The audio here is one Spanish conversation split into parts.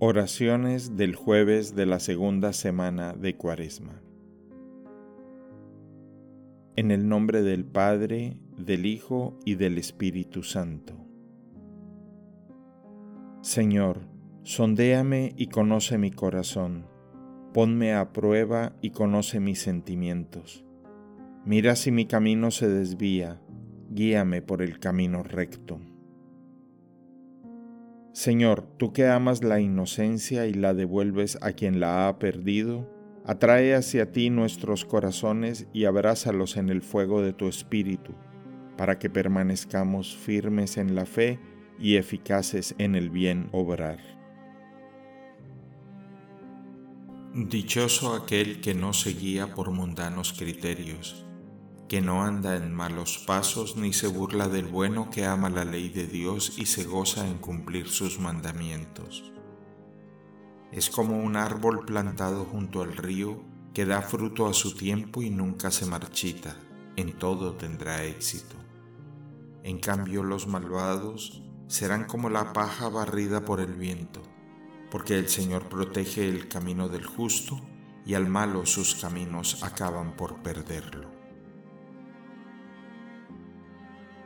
Oraciones del jueves de la segunda semana de Cuaresma. En el nombre del Padre, del Hijo y del Espíritu Santo. Señor, sondéame y conoce mi corazón, ponme a prueba y conoce mis sentimientos. Mira si mi camino se desvía, guíame por el camino recto. Señor, tú que amas la inocencia y la devuelves a quien la ha perdido, atrae hacia ti nuestros corazones y abrázalos en el fuego de tu espíritu, para que permanezcamos firmes en la fe y eficaces en el bien obrar. Dichoso aquel que no se guía por mundanos criterios que no anda en malos pasos ni se burla del bueno que ama la ley de Dios y se goza en cumplir sus mandamientos. Es como un árbol plantado junto al río que da fruto a su tiempo y nunca se marchita, en todo tendrá éxito. En cambio los malvados serán como la paja barrida por el viento, porque el Señor protege el camino del justo y al malo sus caminos acaban por perderlo.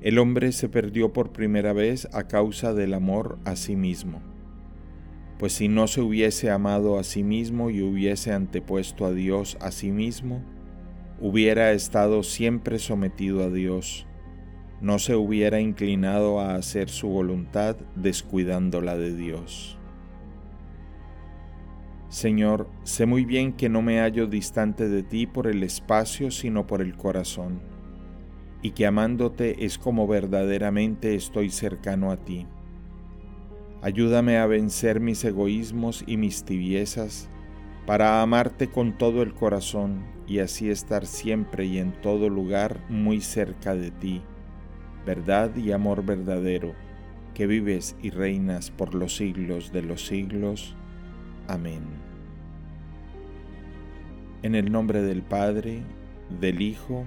el hombre se perdió por primera vez a causa del amor a sí mismo. Pues si no se hubiese amado a sí mismo y hubiese antepuesto a Dios a sí mismo, hubiera estado siempre sometido a Dios, no se hubiera inclinado a hacer su voluntad descuidando la de Dios. Señor, sé muy bien que no me hallo distante de ti por el espacio, sino por el corazón y que amándote es como verdaderamente estoy cercano a ti. Ayúdame a vencer mis egoísmos y mis tibiezas para amarte con todo el corazón y así estar siempre y en todo lugar muy cerca de ti, verdad y amor verdadero, que vives y reinas por los siglos de los siglos. Amén. En el nombre del Padre, del Hijo,